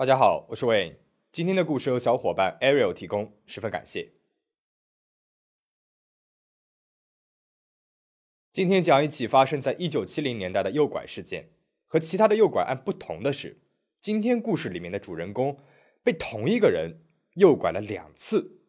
大家好，我是 Wayne。今天的故事由小伙伴 Ariel 提供，十分感谢。今天讲一起发生在一九七零年代的诱拐事件。和其他的诱拐案不同的是，今天故事里面的主人公被同一个人诱拐了两次。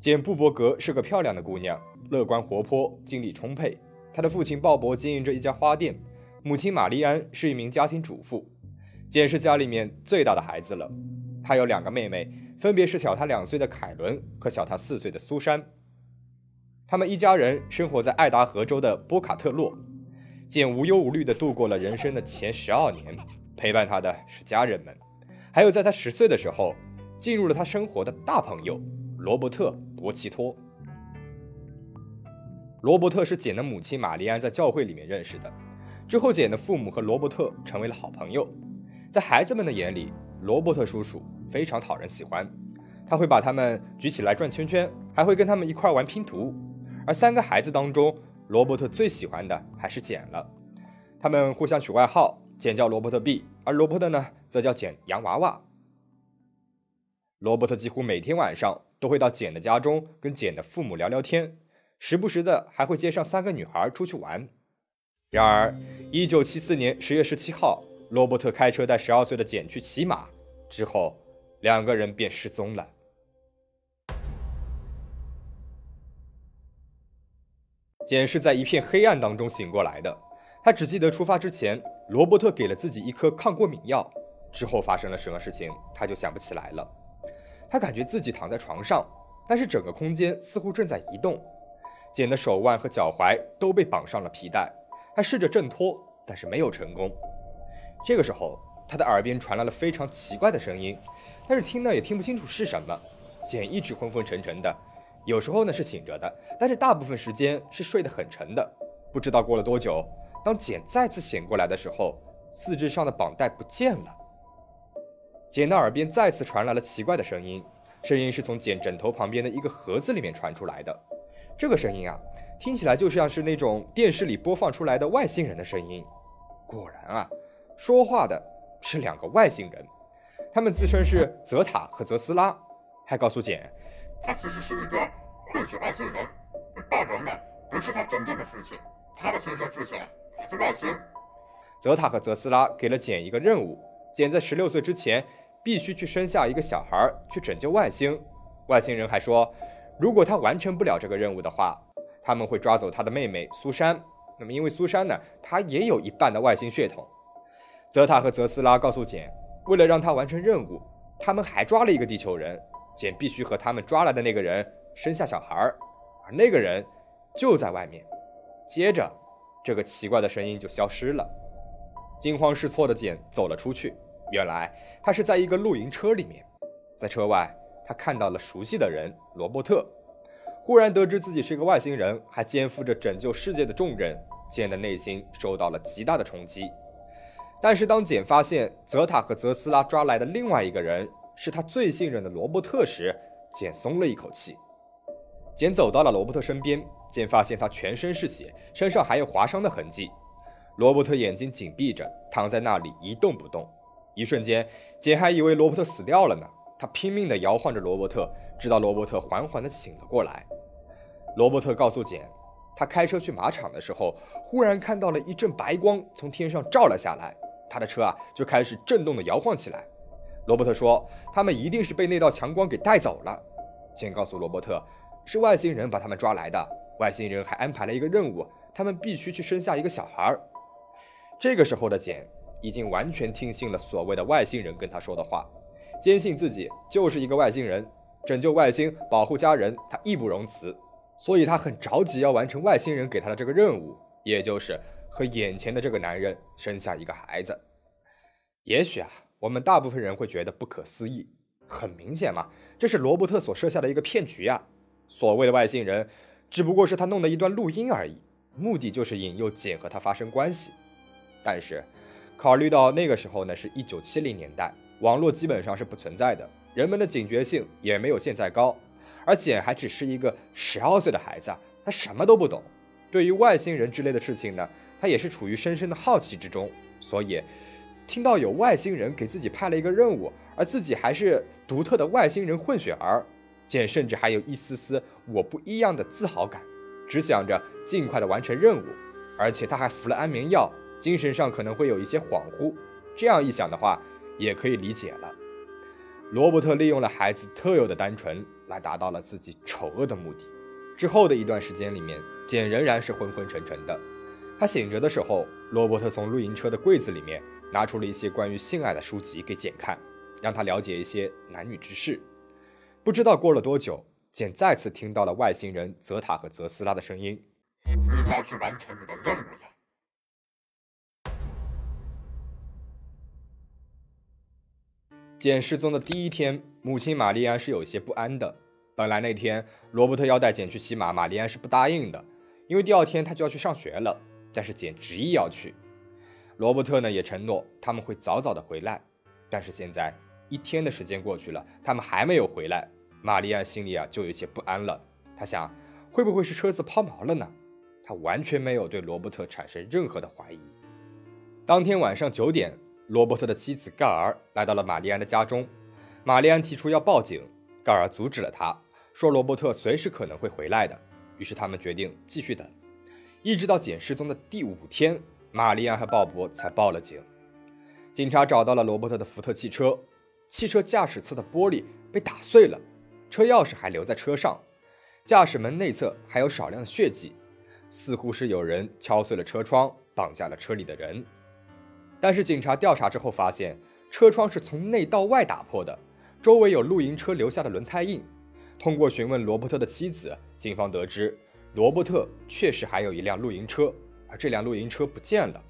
简·布伯格是个漂亮的姑娘，乐观活泼，精力充沛。她的父亲鲍勃经营着一家花店，母亲玛丽安是一名家庭主妇。简是家里面最大的孩子了，他有两个妹妹，分别是小他两岁的凯伦和小他四岁的苏珊。他们一家人生活在爱达荷州的波卡特洛。简无忧无虑地度过了人生的前十二年，陪伴他的是家人们，还有在他十岁的时候进入了他生活的大朋友罗伯特。博奇托，罗伯特是简的母亲玛丽安在教会里面认识的。之后，简的父母和罗伯特成为了好朋友。在孩子们的眼里，罗伯特叔叔非常讨人喜欢。他会把他们举起来转圈圈，还会跟他们一块玩拼图。而三个孩子当中，罗伯特最喜欢的还是简了。他们互相取外号，简叫罗伯特 B，而罗伯特呢，则叫简洋娃娃。罗伯特几乎每天晚上。都会到简的家中跟简的父母聊聊天，时不时的还会接上三个女孩出去玩。然而，一九七四年十月十七号，罗伯特开车带十二岁的简去骑马，之后两个人便失踪了。简是在一片黑暗当中醒过来的，他只记得出发之前，罗伯特给了自己一颗抗过敏药，之后发生了什么事情，他就想不起来了。他感觉自己躺在床上，但是整个空间似乎正在移动。简的手腕和脚踝都被绑上了皮带，他试着挣脱，但是没有成功。这个时候，他的耳边传来了非常奇怪的声音，但是听呢也听不清楚是什么。简一直昏昏沉沉的，有时候呢是醒着的，但是大部分时间是睡得很沉的。不知道过了多久，当简再次醒过来的时候，四肢上的绑带不见了。简的耳边再次传来了奇怪的声音，声音是从简枕头旁边的一个盒子里面传出来的。这个声音啊，听起来就像是那种电视里播放出来的外星人的声音。果然啊，说话的是两个外星人，他们自称是泽塔和泽斯拉，还告诉简，他其实是一个混血外星人，大人们不是他真正的父亲，他的亲生父亲来自外星。泽塔和泽斯拉给了简一个任务，简在十六岁之前。必须去生下一个小孩去拯救外星。外星人还说，如果他完成不了这个任务的话，他们会抓走他的妹妹苏珊。那么，因为苏珊呢，她也有一半的外星血统。泽塔和泽斯拉告诉简，为了让他完成任务，他们还抓了一个地球人。简必须和他们抓来的那个人生下小孩，而那个人就在外面。接着，这个奇怪的声音就消失了。惊慌失措的简走了出去。原来他是在一个露营车里面，在车外，他看到了熟悉的人罗伯特。忽然得知自己是个外星人，还肩负着拯救世界的重任，简的内心受到了极大的冲击。但是当简发现泽塔和泽斯拉抓来的另外一个人是他最信任的罗伯特时，简松了一口气。简走到了罗伯特身边，简发现他全身是血，身上还有划伤的痕迹。罗伯特眼睛紧闭着，躺在那里一动不动。一瞬间，简还以为罗伯特死掉了呢。他拼命地摇晃着罗伯特，直到罗伯特缓缓地醒了过来。罗伯特告诉简，他开车去马场的时候，忽然看到了一阵白光从天上照了下来，他的车啊就开始震动地摇晃起来。罗伯特说，他们一定是被那道强光给带走了。简告诉罗伯特，是外星人把他们抓来的。外星人还安排了一个任务，他们必须去生下一个小孩。这个时候的简。已经完全听信了所谓的外星人跟他说的话，坚信自己就是一个外星人，拯救外星、保护家人，他义不容辞。所以他很着急要完成外星人给他的这个任务，也就是和眼前的这个男人生下一个孩子。也许啊，我们大部分人会觉得不可思议，很明显嘛，这是罗伯特所设下的一个骗局啊。所谓的外星人，只不过是他弄的一段录音而已，目的就是引诱简和他发生关系。但是。考虑到那个时候呢，是一九七零年代，网络基本上是不存在的，人们的警觉性也没有现在高。而简还只是一个十二岁的孩子，他什么都不懂。对于外星人之类的事情呢，他也是处于深深的好奇之中。所以，听到有外星人给自己派了一个任务，而自己还是独特的外星人混血儿，简甚至还有一丝丝我不一样的自豪感，只想着尽快的完成任务。而且他还服了安眠药，精神上可能会有一些恍惚。这样一想的话，也可以理解了。罗伯特利用了孩子特有的单纯，来达到了自己丑恶的目的。之后的一段时间里面，简仍然是昏昏沉沉的。他醒着的时候，罗伯特从露营车的柜子里面拿出了一些关于性爱的书籍给简看，让他了解一些男女之事。不知道过了多久，简再次听到了外星人泽塔和泽斯拉的声音。你该去完成你的任务了。简失踪的第一天，母亲玛丽安是有些不安的。本来那天罗伯特要带简去骑马，玛丽安是不答应的，因为第二天他就要去上学了。但是简执意要去。罗伯特呢也承诺他们会早早的回来。但是现在一天的时间过去了，他们还没有回来，玛丽安心里啊就有些不安了。他想，会不会是车子抛锚了呢？他完全没有对罗伯特产生任何的怀疑。当天晚上九点，罗伯特的妻子盖尔来到了玛丽安的家中。玛丽安提出要报警，盖尔阻止了他，说罗伯特随时可能会回来的。于是他们决定继续等，一直到简失踪的第五天，玛丽安和鲍勃才报了警。警察找到了罗伯特的福特汽车，汽车驾驶侧的玻璃被打碎了，车钥匙还留在车上，驾驶门内侧还有少量的血迹。似乎是有人敲碎了车窗，绑架了车里的人。但是警察调查之后发现，车窗是从内到外打破的，周围有露营车留下的轮胎印。通过询问罗伯特的妻子，警方得知罗伯特确实还有一辆露营车，而这辆露营车不见了。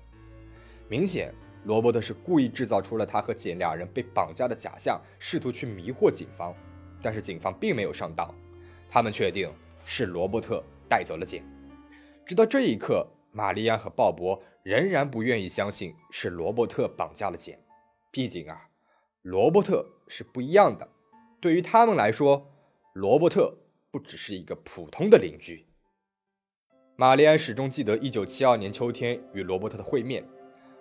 明显，罗伯特是故意制造出了他和简两人被绑架的假象，试图去迷惑警方。但是警方并没有上当，他们确定是罗伯特带走了简。直到这一刻，玛丽安和鲍勃仍然不愿意相信是罗伯特绑架了简。毕竟啊，罗伯特是不一样的。对于他们来说，罗伯特不只是一个普通的邻居。玛丽安始终记得1972年秋天与罗伯特的会面，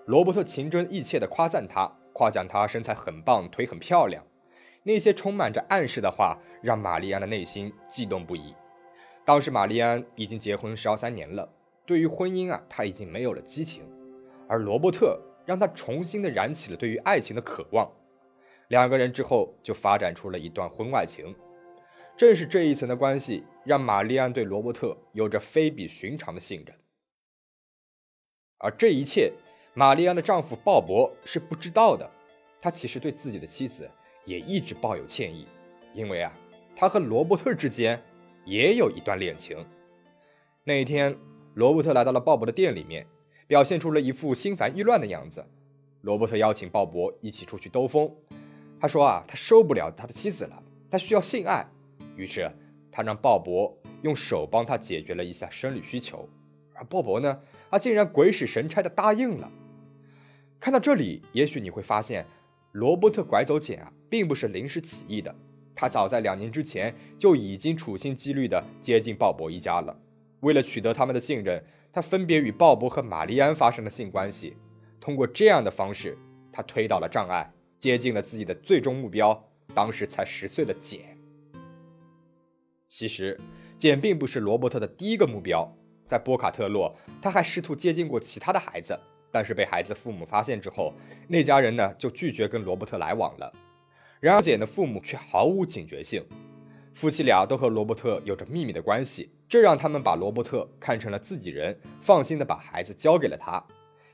罗伯特情真意切地夸赞他，夸奖他身材很棒，腿很漂亮。那些充满着暗示的话，让玛丽安的内心悸动不已。当时玛丽安已经结婚十二三年了，对于婚姻啊，他已经没有了激情，而罗伯特让他重新的燃起了对于爱情的渴望。两个人之后就发展出了一段婚外情。正是这一层的关系，让玛丽安对罗伯特有着非比寻常的信任。而这一切，玛丽安的丈夫鲍勃是不知道的。他其实对自己的妻子也一直抱有歉意，因为啊，他和罗伯特之间。也有一段恋情。那一天，罗伯特来到了鲍勃的店里面，表现出了一副心烦意乱的样子。罗伯特邀请鲍勃一起出去兜风。他说啊，他受不了他的妻子了，他需要性爱。于是他让鲍勃用手帮他解决了一下生理需求。而鲍勃呢，他竟然鬼使神差的答应了。看到这里，也许你会发现，罗伯特拐走简啊，并不是临时起意的。他早在两年之前就已经处心积虑地接近鲍勃一家了。为了取得他们的信任，他分别与鲍勃和玛丽安发生了性关系。通过这样的方式，他推倒了障碍，接近了自己的最终目标——当时才十岁的简。其实，简并不是罗伯特的第一个目标。在波卡特洛，他还试图接近过其他的孩子，但是被孩子父母发现之后，那家人呢就拒绝跟罗伯特来往了。然而，简的父母却毫无警觉性。夫妻俩都和罗伯特有着秘密的关系，这让他们把罗伯特看成了自己人，放心的把孩子交给了他。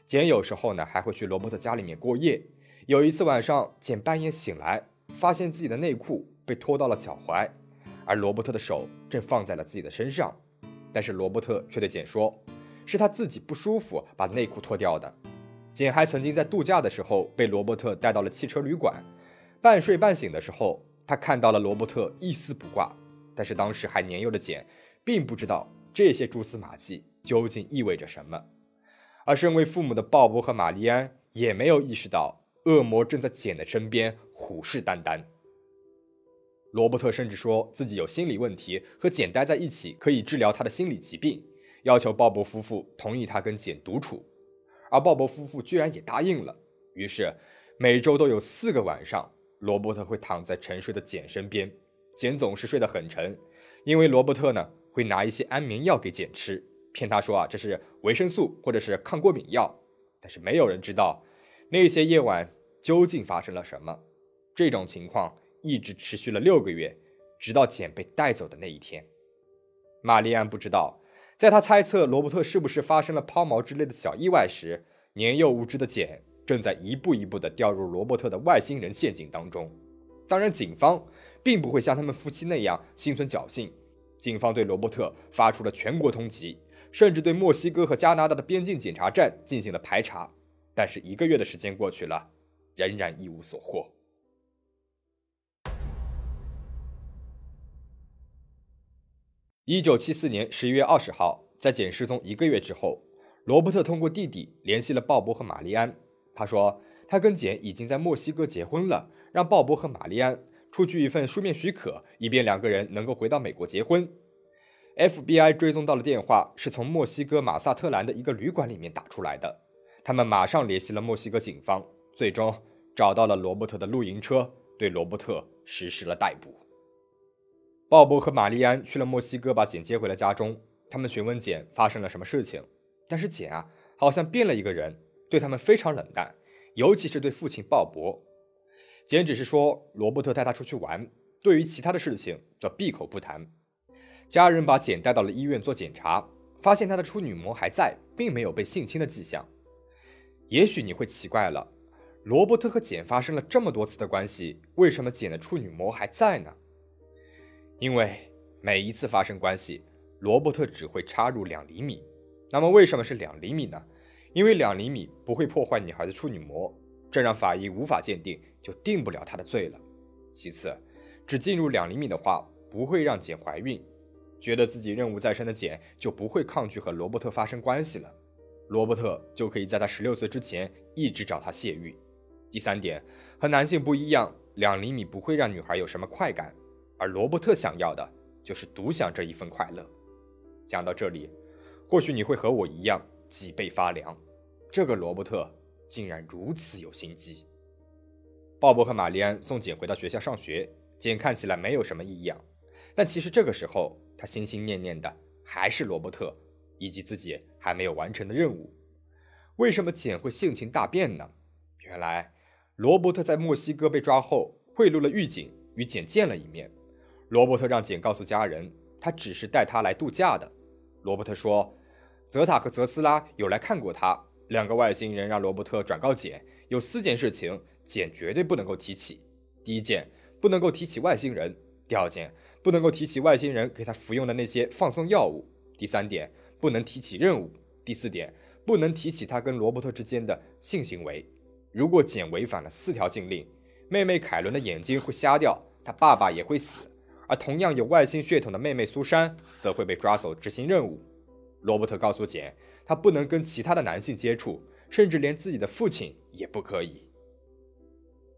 简有时候呢还会去罗伯特家里面过夜。有一次晚上，简半夜醒来，发现自己的内裤被拖到了脚踝，而罗伯特的手正放在了自己的身上。但是罗伯特却对简说，是他自己不舒服把内裤脱掉的。简还曾经在度假的时候被罗伯特带到了汽车旅馆。半睡半醒的时候，他看到了罗伯特一丝不挂，但是当时还年幼的简并不知道这些蛛丝马迹究竟意味着什么，而身为父母的鲍勃和玛丽安也没有意识到恶魔正在简的身边虎视眈眈。罗伯特甚至说自己有心理问题，和简待在一起可以治疗他的心理疾病，要求鲍勃夫妇同意他跟简独处，而鲍勃夫妇居然也答应了。于是每周都有四个晚上，罗伯特会躺在沉睡的简身边，简总是睡得很沉，因为罗伯特呢会拿一些安眠药给简吃，骗他说啊这是维生素或者是抗过敏药，但是没有人知道那些夜晚究竟发生了什么。这种情况。一直持续了六个月，直到简被带走的那一天。玛丽安不知道，在她猜测罗伯特是不是发生了抛锚之类的小意外时，年幼无知的简正在一步一步地掉入罗伯特的外星人陷阱当中。当然，警方并不会像他们夫妻那样心存侥幸。警方对罗伯特发出了全国通缉，甚至对墨西哥和加拿大的边境检查站进行了排查。但是一个月的时间过去了，仍然一无所获。一九七四年十一月二十号，在简失踪一个月之后，罗伯特通过弟弟联系了鲍勃和玛丽安。他说，他跟简已经在墨西哥结婚了，让鲍勃和玛丽安出具一份书面许可，以便两个人能够回到美国结婚。FBI 追踪到了电话是从墨西哥马萨特兰的一个旅馆里面打出来的，他们马上联系了墨西哥警方，最终找到了罗伯特的露营车，对罗伯特实施了逮捕。鲍勃和玛丽安去了墨西哥，把简接回了家中。他们询问简发生了什么事情，但是简啊，好像变了一个人，对他们非常冷淡，尤其是对父亲鲍勃。简只是说罗伯特带他出去玩，对于其他的事情则闭口不谈。家人把简带到了医院做检查，发现他的处女膜还在，并没有被性侵的迹象。也许你会奇怪了，罗伯特和简发生了这么多次的关系，为什么简的处女膜还在呢？因为每一次发生关系，罗伯特只会插入两厘米。那么为什么是两厘米呢？因为两厘米不会破坏女孩的处女膜，这让法医无法鉴定，就定不了他的罪了。其次，只进入两厘米的话，不会让简怀孕。觉得自己任务在身的简就不会抗拒和罗伯特发生关系了。罗伯特就可以在他十六岁之前一直找他泄欲。第三点，和男性不一样，两厘米不会让女孩有什么快感。而罗伯特想要的就是独享这一份快乐。讲到这里，或许你会和我一样脊背发凉。这个罗伯特竟然如此有心机。鲍勃和玛丽安送简回到学校上学，简看起来没有什么异样，但其实这个时候他心心念念的还是罗伯特以及自己还没有完成的任务。为什么简会性情大变呢？原来罗伯特在墨西哥被抓后，贿赂了狱警，与简见了一面。罗伯特让简告诉家人，他只是带他来度假的。罗伯特说，泽塔和泽斯拉有来看过他，两个外星人让罗伯特转告简，有四件事情简绝对不能够提起。第一件，不能够提起外星人；第二件，不能够提起外星人给他服用的那些放松药物；第三点，不能提起任务；第四点，不能提起他跟罗伯特之间的性行为。如果简违反了四条禁令，妹妹凯伦的眼睛会瞎掉，他爸爸也会死。而同样有外星血统的妹妹苏珊则会被抓走执行任务。罗伯特告诉简，他不能跟其他的男性接触，甚至连自己的父亲也不可以。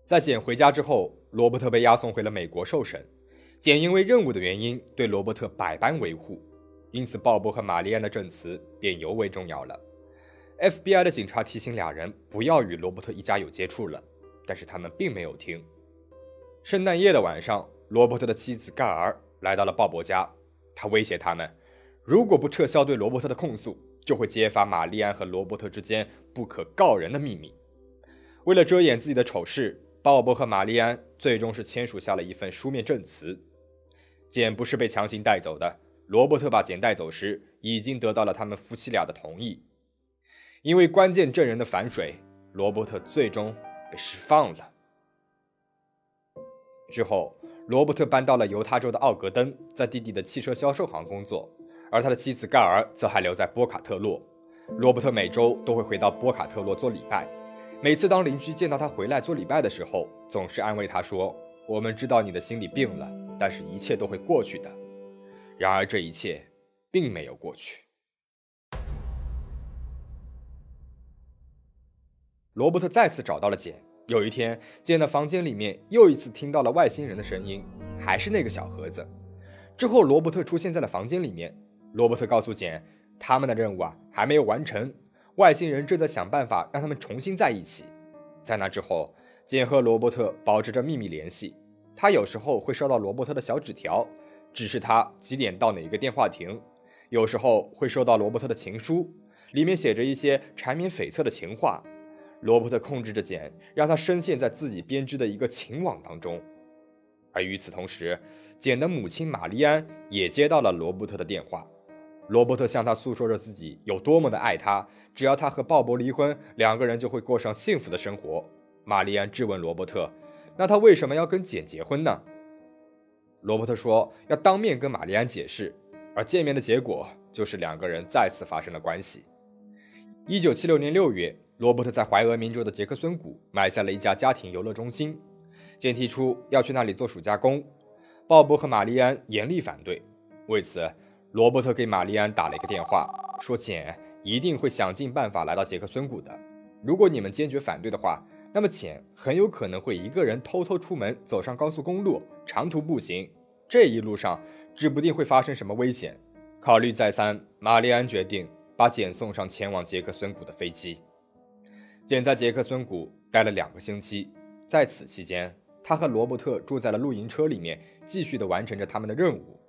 在简回家之后，罗伯特被押送回了美国受审。简因为任务的原因，对罗伯特百般维护，因此鲍勃和玛丽安的证词便尤为重要了。FBI 的警察提醒俩人不要与罗伯特一家有接触了，但是他们并没有听。圣诞夜的晚上。罗伯特的妻子盖尔来到了鲍勃家，他威胁他们，如果不撤销对罗伯特的控诉，就会揭发玛丽安和罗伯特之间不可告人的秘密。为了遮掩自己的丑事，鲍勃和玛丽安最终是签署下了一份书面证词。简不是被强行带走的，罗伯特把简带走时，已经得到了他们夫妻俩的同意。因为关键证人的反水，罗伯特最终被释放了。之后。罗伯特搬到了犹他州的奥格登，在弟弟的汽车销售行工作，而他的妻子盖尔则还留在波卡特洛。罗伯特每周都会回到波卡特洛做礼拜。每次当邻居见到他回来做礼拜的时候，总是安慰他说：“我们知道你的心里病了，但是一切都会过去的。”然而这一切并没有过去。罗伯特再次找到了简，有一天，简的房间里面又一次听到了外星人的声音，还是那个小盒子。之后，罗伯特出现在了房间里面。罗伯特告诉简，他们的任务啊还没有完成，外星人正在想办法让他们重新在一起。在那之后，简和罗伯特保持着秘密联系。他有时候会收到罗伯特的小纸条，指示他几点到哪一个电话亭；有时候会收到罗伯特的情书，里面写着一些缠绵悱恻的情话。罗伯特控制着简，让他深陷在自己编织的一个情网当中。而与此同时，简的母亲玛丽安也接到了罗伯特的电话。罗伯特向他诉说着自己有多么的爱他，只要他和鲍勃离婚，两个人就会过上幸福的生活。玛丽安质问罗伯特：“那他为什么要跟简结婚呢？”罗伯特说：“要当面跟玛丽安解释。”而见面的结果就是两个人再次发生了关系。一九七六年六月。罗伯特在怀俄明州的杰克孙谷买下了一家家庭游乐中心，简提出要去那里做暑假工。鲍勃和玛丽安严厉反对。为此，罗伯特给玛丽安打了一个电话，说简一定会想尽办法来到杰克孙谷的。如果你们坚决反对的话，那么简很有可能会一个人偷偷出门，走上高速公路，长途步行。这一路上指不定会发生什么危险。考虑再三，玛丽安决定把简送上前往杰克孙谷的飞机。简在杰克孙谷待了两个星期，在此期间，他和罗伯特住在了露营车里面，继续的完成着他们的任务。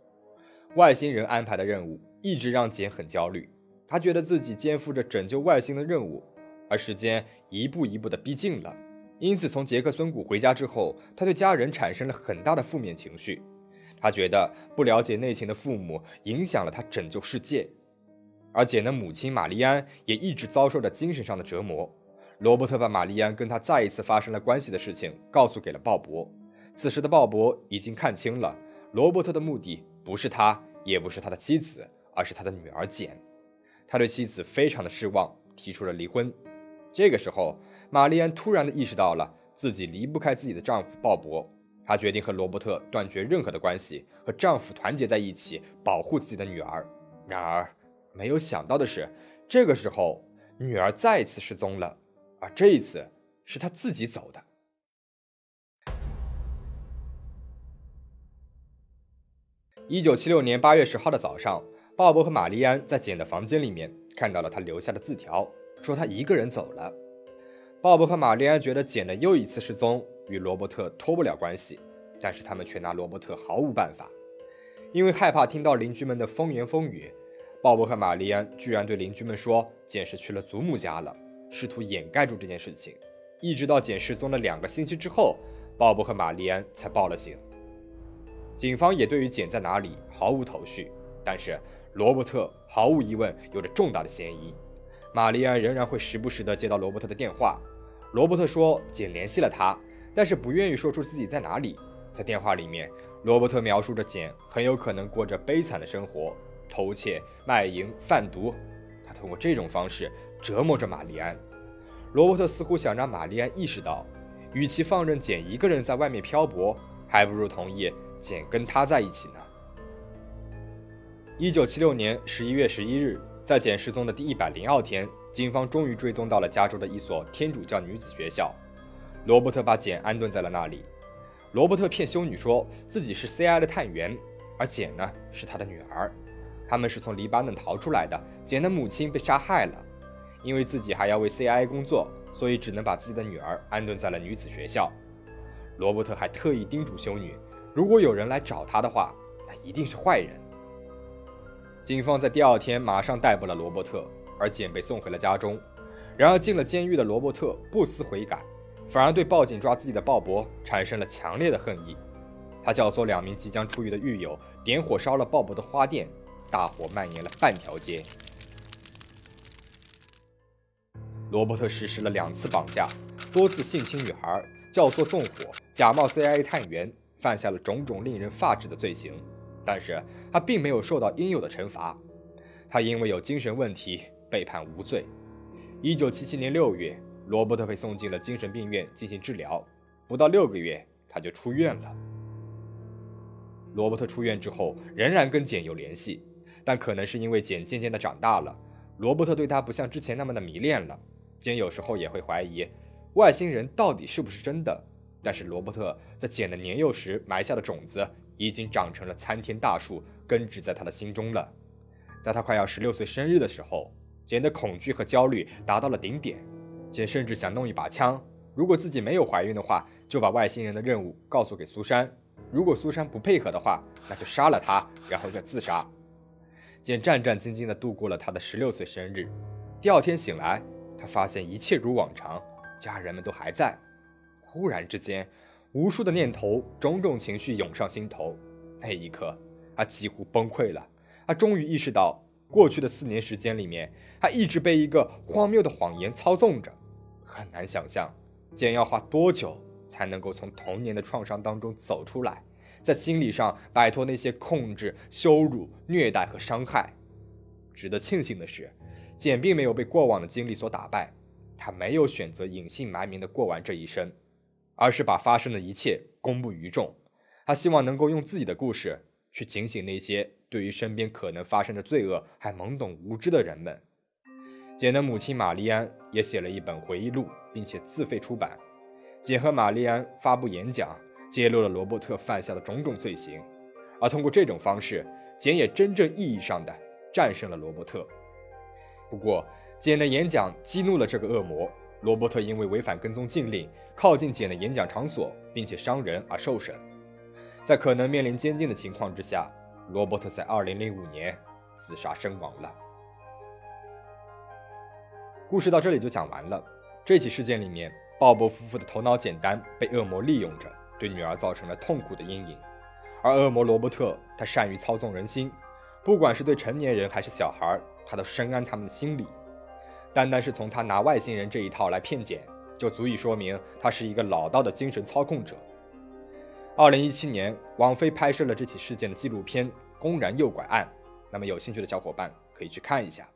外星人安排的任务一直让简很焦虑，他觉得自己肩负着拯救外星的任务，而时间一步一步的逼近了。因此，从杰克孙谷回家之后，他对家人产生了很大的负面情绪。他觉得不了解内情的父母影响了他拯救世界，而简的母亲玛丽安也一直遭受着精神上的折磨。罗伯特把玛丽安跟他再一次发生了关系的事情告诉给了鲍勃。此时的鲍勃已经看清了，罗伯特的目的不是他，也不是他的妻子，而是他的女儿简。他对妻子非常的失望，提出了离婚。这个时候，玛丽安突然的意识到了自己离不开自己的丈夫鲍勃，她决定和罗伯特断绝任何的关系，和丈夫团结在一起，保护自己的女儿。然而，没有想到的是，这个时候女儿再次失踪了。而这一次是他自己走的。一九七六年八月十号的早上，鲍勃和玛丽安在简的房间里面看到了他留下的字条，说他一个人走了。鲍勃和玛丽安觉得简的又一次失踪与罗伯特脱不了关系，但是他们却拿罗伯特毫无办法，因为害怕听到邻居们的风言风语。鲍勃和玛丽安居然对邻居们说简是去了祖母家了。试图掩盖住这件事情，一直到简失踪了两个星期之后，鲍勃和玛丽安才报了警。警方也对于简在哪里毫无头绪，但是罗伯特毫无疑问有着重大的嫌疑。玛丽安仍然会时不时地接到罗伯特的电话。罗伯特说简联系了他，但是不愿意说出自己在哪里。在电话里面，罗伯特描述着简很有可能过着悲惨的生活，偷窃、卖淫、贩毒。他通过这种方式。折磨着玛丽安，罗伯特似乎想让玛丽安意识到，与其放任简一个人在外面漂泊，还不如同意简跟他在一起呢。一九七六年十一月十一日，在简失踪的第一百零二天，警方终于追踪到了加州的一所天主教女子学校。罗伯特把简安顿在了那里。罗伯特骗修女说自己是 C.I. 的探员，而简呢是他的女儿，他们是从黎巴嫩逃出来的。简的母亲被杀害了。因为自己还要为 C.I. 工作，所以只能把自己的女儿安顿在了女子学校。罗伯特还特意叮嘱修女，如果有人来找他的话，那一定是坏人。警方在第二天马上逮捕了罗伯特，而简被送回了家中。然而进了监狱的罗伯特不思悔改，反而对报警抓自己的鲍勃产生了强烈的恨意。他教唆两名即将出狱的狱友点火烧了鲍勃的花店，大火蔓延了半条街。罗伯特实施了两次绑架，多次性侵女孩，教唆纵火，假冒 CIA 探员，犯下了种种令人发指的罪行。但是他并没有受到应有的惩罚，他因为有精神问题被判无罪。一九七七年六月，罗伯特被送进了精神病院进行治疗，不到六个月他就出院了。罗伯特出院之后仍然跟简有联系，但可能是因为简渐渐的长大了，罗伯特对他不像之前那么的迷恋了。简有时候也会怀疑，外星人到底是不是真的？但是罗伯特在简的年幼时埋下的种子已经长成了参天大树，根植在他的心中了。在他快要十六岁生日的时候，简的恐惧和焦虑达到了顶点。简甚至想弄一把枪，如果自己没有怀孕的话，就把外星人的任务告诉给苏珊；如果苏珊不配合的话，那就杀了他，然后再自杀。简战战兢兢地度过了他的十六岁生日。第二天醒来，他发现一切如往常，家人们都还在。忽然之间，无数的念头、种种情绪涌上心头。那一刻，他几乎崩溃了。他终于意识到，过去的四年时间里面，他一直被一个荒谬的谎言操纵着。很难想象，简要花多久才能够从童年的创伤当中走出来，在心理上摆脱那些控制、羞辱、虐待和伤害。值得庆幸的是，简并没有被过往的经历所打败，他没有选择隐姓埋名的过完这一生，而是把发生的一切公布于众。他希望能够用自己的故事去警醒那些对于身边可能发生的罪恶还懵懂无知的人们。简的母亲玛丽安也写了一本回忆录，并且自费出版。简和玛丽安发布演讲，揭露了罗伯特犯下的种种罪行，而通过这种方式，简也真正意义上的战胜了罗伯特。不过，简的演讲激怒了这个恶魔，罗伯特因为违反跟踪禁令，靠近简的演讲场所，并且伤人而受审。在可能面临监禁的情况之下，罗伯特在2005年自杀身亡了。故事到这里就讲完了。这起事件里面，鲍勃夫妇的头脑简单，被恶魔利用着，对女儿造成了痛苦的阴影。而恶魔罗伯特，他善于操纵人心，不管是对成年人还是小孩，他都深谙他们的心理。单单是从他拿外星人这一套来骗简，就足以说明他是一个老道的精神操控者。二零一七年，网飞拍摄了这起事件的纪录片《公然诱拐案》，那么有兴趣的小伙伴可以去看一下。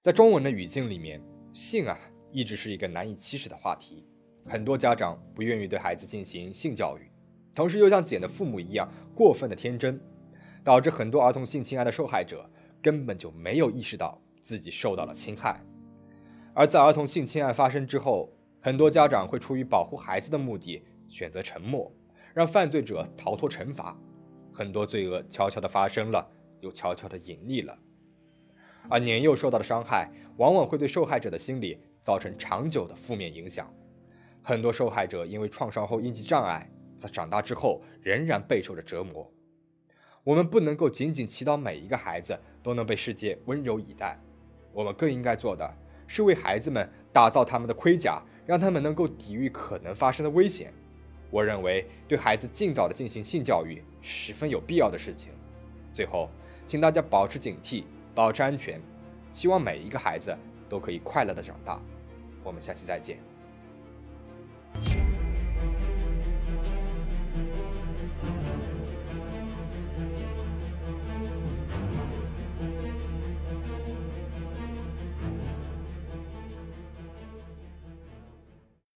在中文的语境里面。性啊，一直是一个难以启齿的话题，很多家长不愿意对孩子进行性教育，同时又像简的父母一样过分的天真，导致很多儿童性侵害的受害者根本就没有意识到自己受到了侵害。而在儿童性侵案发生之后，很多家长会出于保护孩子的目的选择沉默，让犯罪者逃脱惩罚，很多罪恶悄悄地发生了，又悄悄地隐匿了。而年幼受到的伤害。往往会对受害者的心理造成长久的负面影响。很多受害者因为创伤后应激障碍，在长大之后仍然备受着折磨。我们不能够仅仅祈祷每一个孩子都能被世界温柔以待，我们更应该做的是为孩子们打造他们的盔甲，让他们能够抵御可能发生的危险。我认为，对孩子尽早的进行性教育是十分有必要的事情。最后，请大家保持警惕，保持安全。希望每一个孩子都可以快乐的长大。我们下期再见。